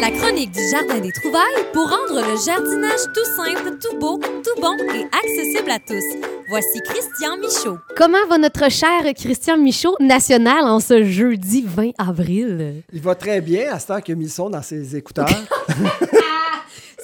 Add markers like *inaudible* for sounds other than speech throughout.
La chronique du Jardin des Trouvailles pour rendre le jardinage tout simple, tout beau, tout bon et accessible à tous. Voici Christian Michaud. Comment va notre cher Christian Michaud, national, en ce jeudi 20 avril? Il va très bien à ce temps qu'il a mis son dans ses écouteurs. *laughs*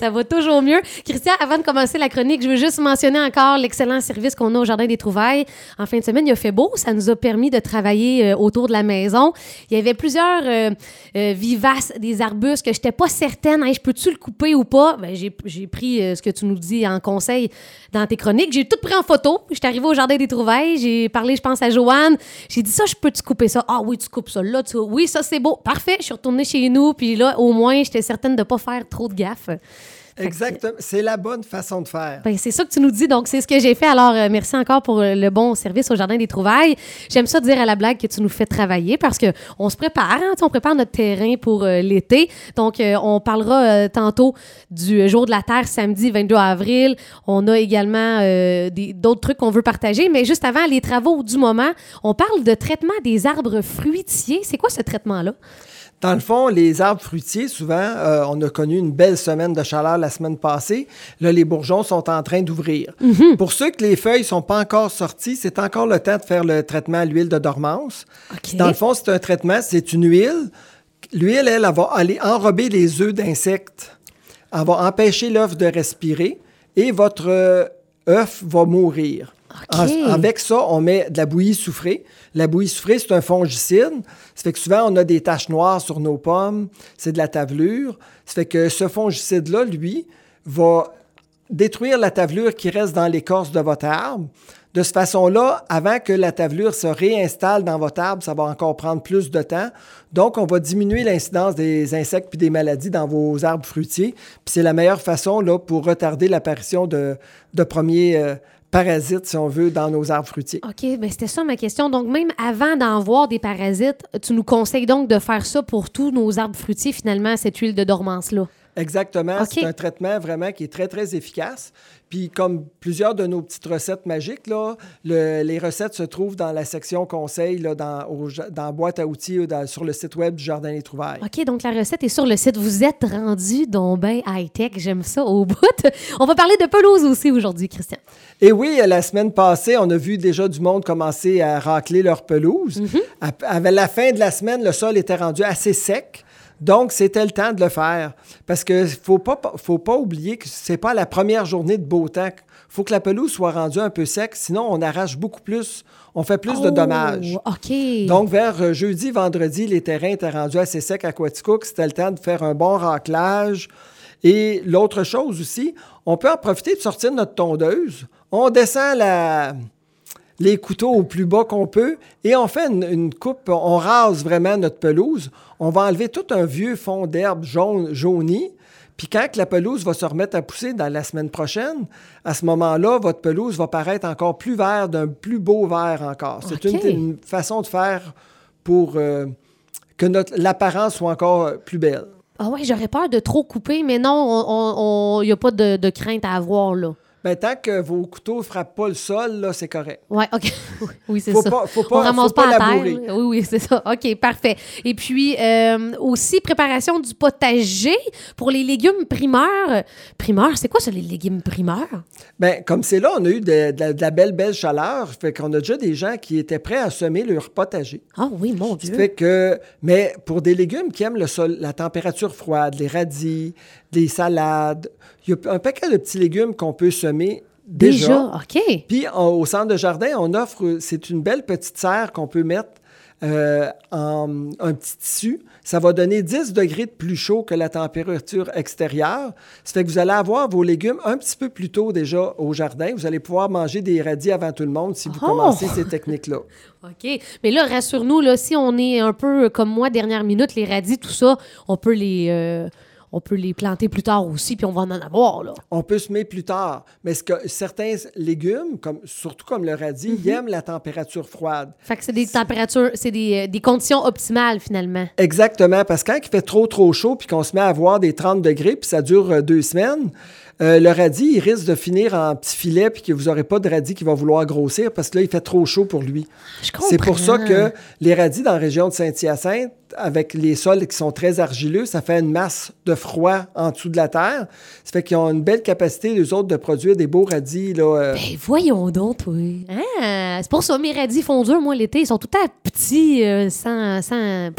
Ça va toujours mieux. Christian, avant de commencer la chronique, je veux juste mentionner encore l'excellent service qu'on a au Jardin des Trouvailles. En fin de semaine, il a fait beau. Ça nous a permis de travailler euh, autour de la maison. Il y avait plusieurs euh, euh, vivaces, des arbustes que je n'étais pas certaine. Hey, je peux-tu le couper ou pas? Ben, j'ai, pris ce que tu nous dis en conseil dans tes chroniques. J'ai tout pris en photo. Je suis arrivée au Jardin des Trouvailles. J'ai parlé, je pense, à Joanne. J'ai dit ça, je peux-tu couper ça? Ah oui, tu coupes ça. Là, tu... oui, ça, c'est beau. Parfait. Je suis retournée chez nous. Puis là, au moins, j'étais certaine de ne pas faire trop de gaffes. Exactement. C'est la bonne façon de faire. Ben, c'est ça que tu nous dis. Donc, c'est ce que j'ai fait. Alors, euh, merci encore pour euh, le bon service au Jardin des Trouvailles. J'aime ça dire à la blague que tu nous fais travailler parce que on se prépare. Hein, on prépare notre terrain pour euh, l'été. Donc, on parlera tantôt du Jour de la Terre samedi 22 avril. On a également d'autres trucs qu'on veut partager. Mais juste avant, les travaux du moment, on parle de traitement des arbres fruitiers. C'est quoi ce traitement-là? Dans le fond, les arbres fruitiers, souvent, euh, on a connu une belle semaine de chaleur la semaine passée. Là, les bourgeons sont en train d'ouvrir. Mhm. Pour ceux que les feuilles ne sont pas encore sorties, c'est encore le temps de faire le traitement à l'huile de dormance. Dans le fond, c'est un traitement, c'est une huile. L'huile, elle, elle, va aller enrober les œufs d'insectes. Elle va empêcher l'œuf de respirer et votre euh, œuf va mourir. Avec ça, on met de la bouillie soufrée. La bouillie soufrée, c'est un fongicide. Ça fait que souvent, on a des taches noires sur nos pommes. C'est de la tavelure. Ça fait que ce fongicide-là, lui, va détruire la tavelure qui reste dans l'écorce de votre arbre. De cette façon-là, avant que la tavelure se réinstalle dans votre arbre, ça va encore prendre plus de temps. Donc, on va diminuer l'incidence des insectes puis des maladies dans vos arbres fruitiers. Puis c'est la meilleure façon là, pour retarder l'apparition de, de premiers euh, parasites, si on veut, dans nos arbres fruitiers. OK, bien c'était ça ma question. Donc, même avant d'en voir des parasites, tu nous conseilles donc de faire ça pour tous nos arbres fruitiers, finalement, cette huile de dormance-là? Exactement. C'est un traitement vraiment qui est très, très efficace. Puis, comme plusieurs de nos petites recettes magiques, là, les recettes se trouvent dans la section conseil, là, dans, dans boîte à outils sur le site web du Jardin des Trouvailles. OK, donc la recette est sur le site. Vous êtes rendu donc bien high-tech. J'aime ça au bout. *laughs* On va parler de pelouse aussi aujourd'hui, Christian. Et oui, la semaine passée, on a vu déjà du monde commencer à racler leur pelouse. Mm-hmm. À, la fin de la semaine, le sol était rendu assez sec. Donc, c'était le temps de le faire. Parce qu'il ne faut pas, faut pas oublier que ce n'est pas la première journée de beau temps. Il faut que la pelouse soit rendue un peu sec, sinon on arrache beaucoup plus, on fait plus de Oh, dommages. OK. Donc, vers euh, jeudi, vendredi, les terrains étaient rendus assez secs à Quaticook. C'était le temps de faire un bon raclage. Et l'autre chose aussi, on peut en profiter de sortir notre tondeuse. On descend la, les couteaux au plus bas qu'on peut et on fait une, coupe, on rase vraiment notre pelouse. On va enlever tout un vieux fond d'herbe jaune, jauni. Puis quand la pelouse va se remettre à pousser dans la semaine prochaine, à ce moment-là, votre pelouse va paraître encore plus vert, d'un plus beau vert encore. C'est une, une façon de faire pour euh, que l'apparence soit encore plus belle. Ah ouais, j'aurais peur de trop couper, mais non, il n'y a pas de, de crainte à avoir, là. Ben, tant que vos couteaux ne frappent pas le sol, là, c'est correct. Ouais, OK. *laughs* oui, c'est ça. pas- faut On pas- ramasse faut pas pas, à terre. labourer. Oui, oui, c'est ça. OK, parfait. Et puis, euh, aussi, préparation du potager pour les légumes primeurs. Primeurs, c'est quoi ça, les légumes primeurs? Ben, comme c'est là, on a eu de, de la- de la belle, belle chaleur. Fait qu'on a déjà des gens qui étaient prêts à semer leur potager. Ah oui, mon Ça Dieu. fait que, mais pour des légumes qui aiment le sol, la température froide, les radis, des salades, il y a un paquet de petits légumes qu'on peut semer déjà. Déjà, OK. Puis au centre de jardin, on offre, c'est une belle petite serre qu'on peut mettre euh, en un petit tissu. Ça va donner 10 degrés de plus chaud que la température extérieure. Ça fait que vous allez avoir vos légumes un petit peu plus tôt déjà au jardin. Vous allez pouvoir manger des radis avant tout le monde si vous Oh! commencez ces techniques-là. *laughs* OK. Mais là, rassure-nous, là, si on est un peu comme moi, dernière minute, les radis, tout ça, on peut les, euh, on peut les planter plus tard aussi, puis on va en avoir, là. On peut semer plus tard, mais ce que certains légumes, comme, surtout comme le radis, Mhm. ils aiment la température froide. Fait que c'est des températures, c'est des, euh, des conditions optimales, finalement. Exactement, parce que quand il fait trop, trop chaud, puis qu'on se met à avoir des 30 degrés, puis ça dure euh, deux semaines, euh, le radis, il risque de finir en petit filet puis que vous n'aurez pas de radis qui va vouloir grossir parce que là, il fait trop chaud pour lui. C'est pour ça que les radis dans la région de Saint-Hyacinthe, avec les sols qui sont très argileux, ça fait une masse de froid en dessous de la terre. Ça fait qu'ils ont une belle capacité, les autres, de produire des beaux radis. Là, euh. Ben, voyons donc, oui. Ah, c'est pour ça, mes radis fondus, moi, l'été, ils sont tout à petits, euh, sans... sans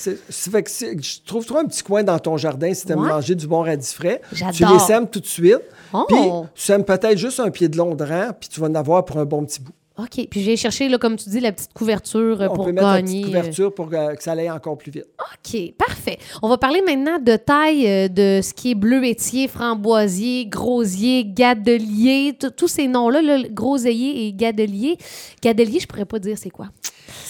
fait que je trouve toi un petit coin dans ton jardin si tu aimes manger du bon radis frais. Tu les sèmes tout de suite. Oh. Puis tu sèmes peut-être juste un pied de long de rang, puis tu vas en avoir pour un bon petit bout. OK. Puis j'ai cherché, là, comme tu dis, la petite couverture euh, On pour peut mettre La petite couverture pour que, ça aille encore plus vite. OK. Parfait. On va parler maintenant de taille euh, de ce qui est bleuetier, framboisier, grosier, gadelier, tous ces noms-là, là, groseillier et gadelier. Gadelier, je pourrais pas dire c'est quoi.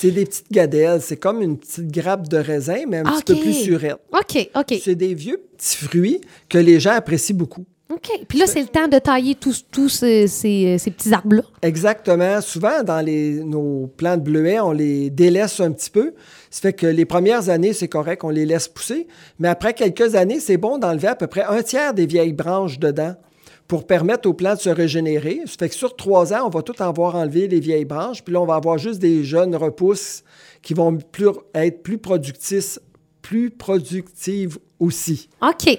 C'est des petites gadelles. C'est comme une petite grappe de raisin, mais un petit peu plus surette. OK, OK. C'est des vieux petits fruits que les gens apprécient beaucoup. OK. Puis là, c'est le temps de tailler tous, tous ces, ces, petits arbres-là. Exactement. Souvent, dans les, nos plants de bleuets, on les délaisse un petit peu. Ça fait que les premières années, c'est correct, on les laisse pousser. Mais après quelques années, c'est bon d'enlever à peu près un tiers des vieilles branches dedans pour permettre aux plants de se régénérer. Ça fait que sur trois ans, on va tout avoir enlevé les vieilles branches. Puis là, on va avoir juste des jeunes repousses qui vont être plus productifs, plus productives aussi. OK.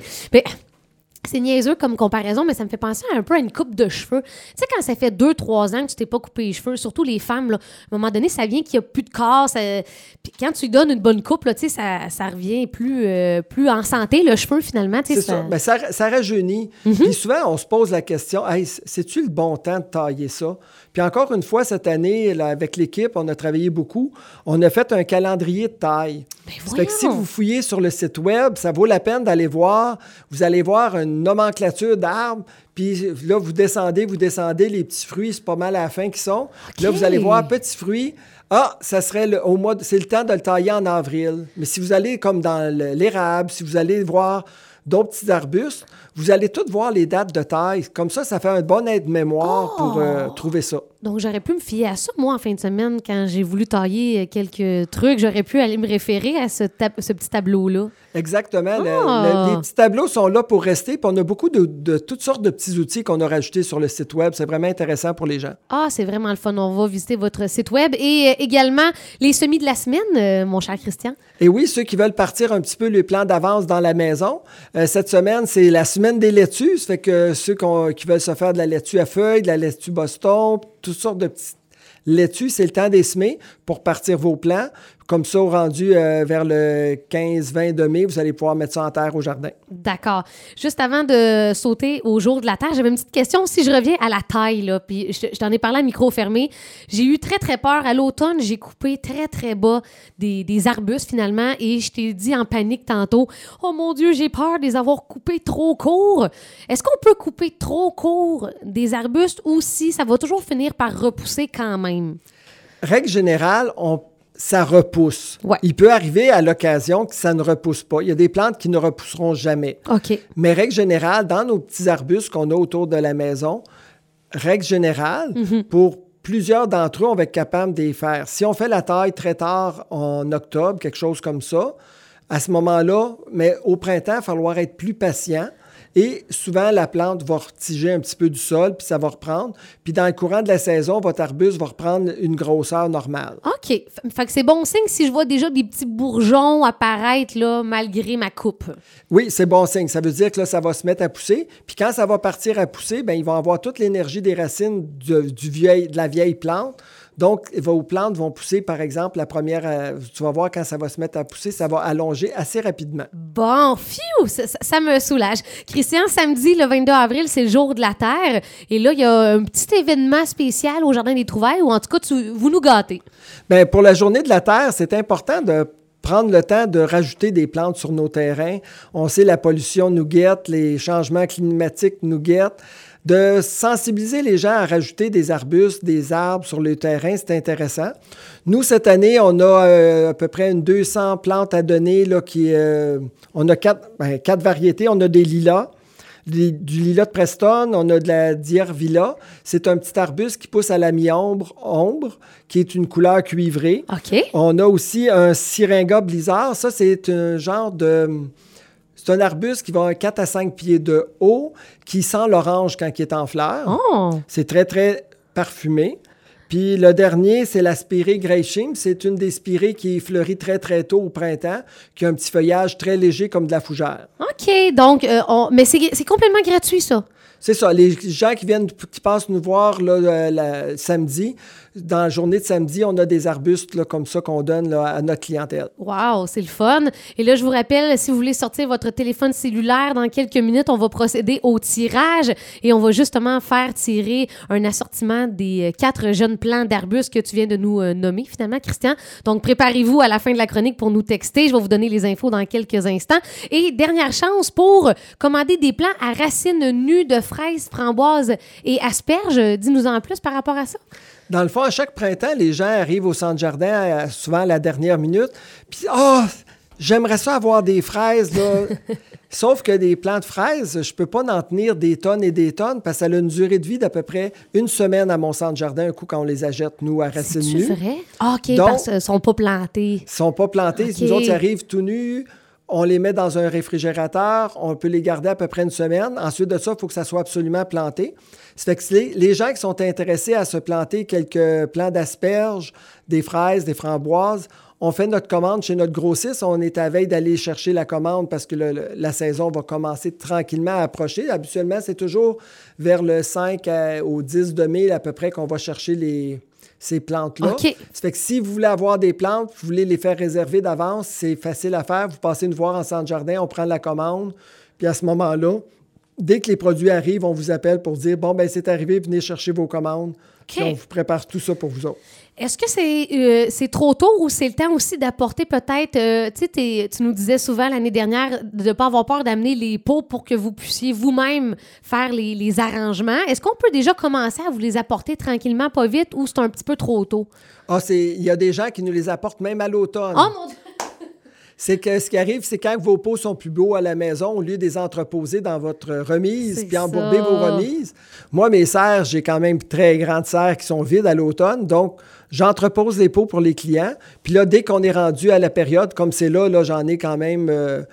C'est niaiseux comme comparaison, mais ça me fait penser un peu à une coupe de cheveux. Tu sais, quand ça fait deux, trois ans que tu t'es pas coupé les cheveux, surtout les femmes, là, à un moment donné, ça vient qu'il n'y a plus de corps. Puis quand tu lui donnes une bonne coupe, là, ça, ça revient plus, euh, plus en santé, le cheveu, finalement. C'est ça. Ben, ça. ça. rajeunit. Mhm. Puis souvent, on se pose la question hey, c'est-tu le bon temps de tailler ça? Puis encore une fois, cette année, là, avec l'équipe, on a travaillé beaucoup. On a fait un calendrier de taille. Ben, fait que si vous fouillez sur le site Web, ça vaut la peine d'aller voir. Vous allez voir un nomenclature d'arbres. Puis là, vous descendez, vous descendez, les petits fruits, c'est pas mal à la fin qui sont. Là, vous allez voir petits fruits. Ah, ça serait le, au mois, c'est le temps de le tailler en avril. Mais si vous allez comme dans l'érable, si vous allez voir d'autres petits arbustes, vous allez tous voir les dates de taille. Comme ça, ça fait un bon aide-mémoire pour euh, oh! trouver ça. Donc, j'aurais pu me fier à ça, moi, en fin de semaine, quand j'ai voulu tailler quelques trucs. J'aurais pu aller me référer à ce, ce petit tableau-là. Exactement. Ah! les petits tableaux sont là pour rester. Puis on a beaucoup de, toutes sortes de petits outils qu'on a rajoutés sur le site Web. C'est vraiment intéressant pour les gens. Ah, c'est vraiment le fun. On va visiter votre site Web. Et euh, également, les semis de la semaine, euh, mon cher Christian. Et oui, ceux qui veulent partir un petit peu les plans d'avance dans la maison. Euh, cette semaine, c'est la semaine des laitues. Ça fait que ceux qui veulent se faire de la laitue à feuilles, de la laitue Boston, toutes sortes de petites laitues, c'est le temps des semer pour partir vos plants. Comme ça, au rendu euh, vers le 15-20 de mai, vous allez pouvoir mettre ça en terre au jardin. D'accord. Juste avant de sauter au jour de la terre, j'avais une petite question. Si je reviens à la taille, là, puis je, t'en ai parlé à micro fermé, j'ai eu très, très peur. À l'automne, j'ai coupé très, très bas des, des, arbustes finalement et je t'ai dit en panique tantôt, oh mon Dieu, j'ai peur de les avoir coupés trop court. Est-ce qu'on peut couper trop court des arbustes ou si ça va toujours finir par repousser quand même? Règle générale, on ça repousse. Il peut arriver à l'occasion que ça ne repousse pas. Il y a des plantes qui ne repousseront jamais. OK. Mais règle générale, dans nos petits arbustes qu'on a autour de la maison, règle générale, mhm. pour plusieurs d'entre eux, on va être capable de les faire. Si on fait la taille très tard en octobre, quelque chose comme ça, à ce moment-là, mais au printemps, il va falloir être plus patient et souvent, la plante va retiger un petit peu du sol, puis ça va reprendre. Puis dans le courant de la saison, votre arbuste va reprendre une grosseur normale. OK. Fait que c'est bon signe si je vois déjà des petits bourgeons apparaître là, malgré ma coupe. Oui, c'est bon signe. Ça veut dire que là, ça va se mettre à pousser. Puis quand ça va partir à pousser, bien, ils vont avoir toute l'énergie des racines du vieil, de la vieille plante donc, vos plantes vont pousser, par exemple, la première, euh, tu vas voir quand ça va se mettre à pousser, ça va allonger assez rapidement. Bon, fiou, ça, me soulage. Christian, samedi, le 22 avril, c'est le jour de la Terre. Et là, il y a un petit événement spécial au Jardin des Trouvailles, ou en tout cas, vous nous gâtez. Bien, pour la journée de la Terre, c'est important de prendre le temps de rajouter des plantes sur nos terrains. On sait la pollution nous guette, les changements climatiques nous guettent de sensibiliser les gens à rajouter des arbustes, des arbres sur le terrain, c'est intéressant. Nous, cette année, on a euh, à peu près une 200 plantes à donner. Là, qui, euh, on a ben, quatre, variétés. On a des lilas, du lilas de Preston, on a de la diervilla. C'est un petit arbuste qui pousse à la mi-ombre, ombre, qui est une couleur cuivrée. OK. On a aussi un syringa blizzard. Ça, c'est un genre de C'est un arbuste qui va un 4 à 5 pieds de haut, qui sent l'orange quand il est en fleurs. Oh! C'est très, très parfumé. Puis le dernier, c'est la spirée Greyshim. C'est une des spirées qui fleurit très, très tôt au printemps, qui a un petit feuillage très léger comme de la fougère. OK, donc, euh, on- mais c'est complètement gratuit, ça. C'est ça. Les gens qui viennent, qui passent nous voir là, la- samedi, dans la journée de samedi, on a des arbustes là, comme ça qu'on donne là, à notre clientèle. Wow, c'est le fun. Et là, je vous rappelle, si vous voulez sortir votre téléphone cellulaire dans quelques minutes, on va procéder au tirage et on va justement faire tirer un assortiment des euh, quatre jeunes plants d'arbustes que tu viens de nous euh, nommer, finalement, Christian. Donc, préparez-vous à la fin de la chronique pour nous texter. Je vais vous donner les infos dans quelques instants. Et dernière chance pour commander des plants à racines nues de fraises, framboises et asperges. Dis-nous en plus par rapport à ça. Dans le fond, à chaque printemps, les gens arrivent au centre jardin euh, souvent à la dernière minute. Puis, ah, j'aimerais ça avoir des fraises, là. *laughs* Sauf que des plants de fraises, je peux pas en tenir des tonnes et des tonnes parce que ça a une durée de vie d'à peu près une semaine à mon centre jardin, un coup quand on les achète, nous, à racines C'est nues. vrai? Ah, OK, Donc- parce qu'ils sont pas plantés. Ils sont pas plantés. OK. Nous autres, ils arrivent tout nus. On les met dans un réfrigérateur. On peut les garder à peu près une semaine. Ensuite de ça, il faut que ça soit absolument planté. Ça fait que les, gens qui sont intéressés à se planter quelques plants d'asperges, des fraises, des framboises, on fait notre commande chez notre grossiste. On est à veille d'aller chercher la commande parce que la saison va commencer tranquillement à approcher. Habituellement, c'est toujours vers le 5 à- au 10 de mai à peu près qu'on va chercher les, ces plantes-là. OK. Ça fait que si vous voulez avoir des plantes, vous voulez les faire réserver d'avance, c'est facile à faire. Vous passez nous voir en centre jardin, on prend la commande. Puis à ce moment-là, dès que les produits arrivent, on vous appelle pour dire bon, ben c'est arrivé, venez chercher vos commandes. On vous prépare tout ça pour vous autres. Est-ce que c'est euh, c'est trop tôt ou c'est le temps aussi d'apporter peut-être, euh, tu sais, tu nous disais souvent l'année dernière de ne pas avoir peur d'amener les pots pour que vous puissiez vous-même faire les, les arrangements. Est-ce qu'on peut déjà commencer à vous les apporter tranquillement, pas vite, ou c'est un petit peu trop tôt? Ah, c'est, il y a des gens qui nous les apportent même à l'automne. Oh mon Dieu! C'est que ce qui arrive, c'est quand vos pots sont plus beaux à la maison, au lieu de les entreposer dans votre remise, puis embourber ça. vos remises. Moi, mes serres, j'ai quand même très grandes serres qui sont vides à l'automne, donc j'entrepose les pots pour les clients. Puis là, dès qu'on est rendu à la période, comme c'est là, là j'en ai quand même euh,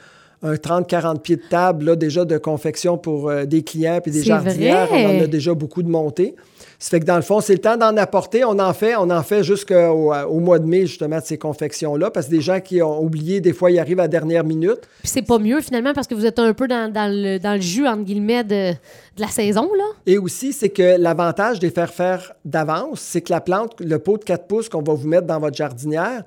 un 30-40 pieds de table là, déjà de confection pour euh, des clients puis des jardinières. vrai? On en a déjà beaucoup de montées. Ça fait que dans le fond, c'est le temps d'en apporter. On en fait, on en fait jusqu'au au mois de mai, justement, de ces confections-là, parce que des gens qui ont oublié, des fois, ils arrivent à la dernière minute. Puis c'est pas mieux finalement parce que vous êtes un peu dans, dans le, dans le jus, entre guillemets, de, de la saison, là. Et aussi, c'est que l'avantage de les faire faire d'avance, c'est que la plante, le pot de 4 pouces qu'on va vous mettre dans votre jardinière,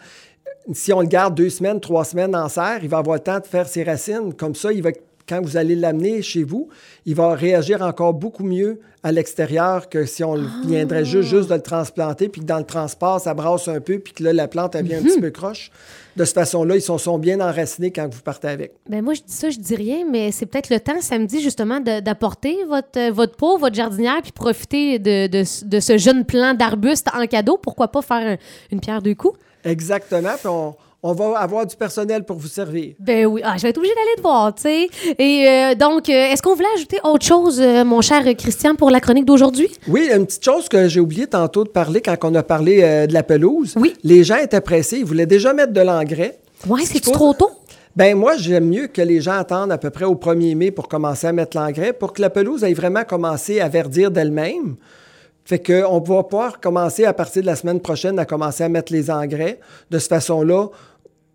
si on le garde deux semaines, trois semaines en serre, il va avoir le temps de faire ses racines. Comme ça, il va, quand vous allez l'amener chez vous, il va réagir encore beaucoup mieux à l'extérieur que si on le viendrait juste, juste de le transplanter, puis que dans le transport, ça brasse un peu, puis que là, la plante, elle vient un petit peu croche. De cette façon-là, ils sont, sont bien enracinés quand vous partez avec. Ben moi, je dis ça, je dis rien, mais c'est peut-être le temps samedi, justement, d'apporter votre, euh, votre pot, votre jardinière, puis profiter de, de, de ce jeune plant d'arbuste en cadeau. Pourquoi pas faire un- une pierre deux coups? Exactement. Puis on, on va avoir du personnel pour vous servir. Ben oui, ah, je vais être obligée d'aller te voir, tu sais. Et euh, donc, euh, est-ce qu'on voulait ajouter autre chose, euh, mon cher Christian, pour la chronique d'aujourd'hui? Oui, une petite chose que j'ai oublié tantôt de parler quand on a parlé de la pelouse. Oui. Les gens étaient pressés, ils voulaient déjà mettre de l'engrais. Ouais, Ce qu'il c'est-tu faut- trop tôt? Ben moi, j'aime mieux que les gens attendent à peu près au 1er mai pour commencer à mettre l'engrais pour que la pelouse ait vraiment commencé à verdir d'elle-même. Fait qu'on va pouvoir commencer à partir de la semaine prochaine à commencer à mettre les engrais. De cette façon-là,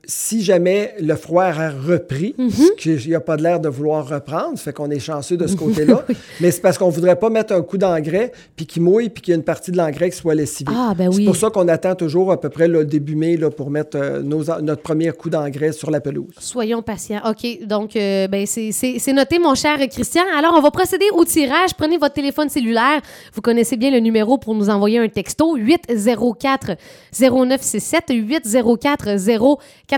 si jamais le froid a repris, Mhm. ce qu'il n'y a pas de l'air de vouloir reprendre, fait qu'on est chanceux de ce côté-là, *laughs* mais c'est parce qu'on ne voudrait pas mettre un coup d'engrais, puis qu'il mouille, puis qu'il y a une partie de l'engrais qui soit lessivée. Ah, ben C'est pour ça qu'on attend toujours à peu près le début mai là, pour mettre euh, nos notre premier coup d'engrais sur la pelouse. Soyons patients. OK, donc, euh, ben, c'est- noté, mon cher Christian. Alors, on va procéder au tirage. Prenez votre téléphone cellulaire. Vous connaissez bien le numéro pour nous envoyer un texto 804 0967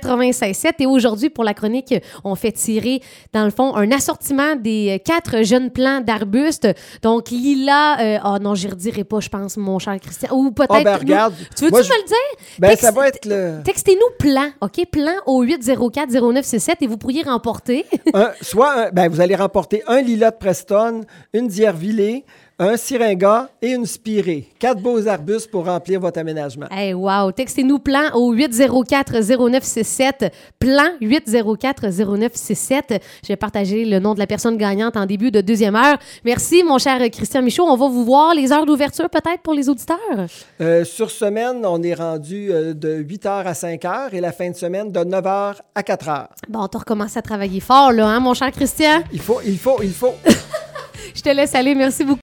804 096 Et aujourd'hui, pour la chronique, on fait tirer, dans le fond, un assortiment des euh, quatre jeunes plants d'arbustes. Donc, Lila, euh, oh non, j'y redirai pas, je pense, mon cher Christian. Ou peut-être. Ah, ben nous-. Tu veux-tu me je- le dire? Ben, Texte- ça va être le. Textez-nous plan, OK? Plan au 804 0967 et vous pourriez remporter. un- soit, un- ben, vous allez remporter un lilas de Preston, une d'Hiervillers, un syringa et une spirée. Quatre beaux arbustes pour remplir votre aménagement. Hey, wow! Textez-nous plan au 804-0967. Plan 804-0967. Je vais partager le nom de la personne gagnante en début de deuxième heure. Merci, mon cher Christian Michaud. On va vous voir les heures d'ouverture peut-être pour les auditeurs? Euh, sur semaine, on est rendu euh, de 8 h à 5 h et la fin de semaine de 9 h à 4 h. Bon, tu recommences à travailler fort, là, hein, mon cher Christian? Il faut, il faut, il faut. *laughs* Je te laisse aller. Merci beaucoup.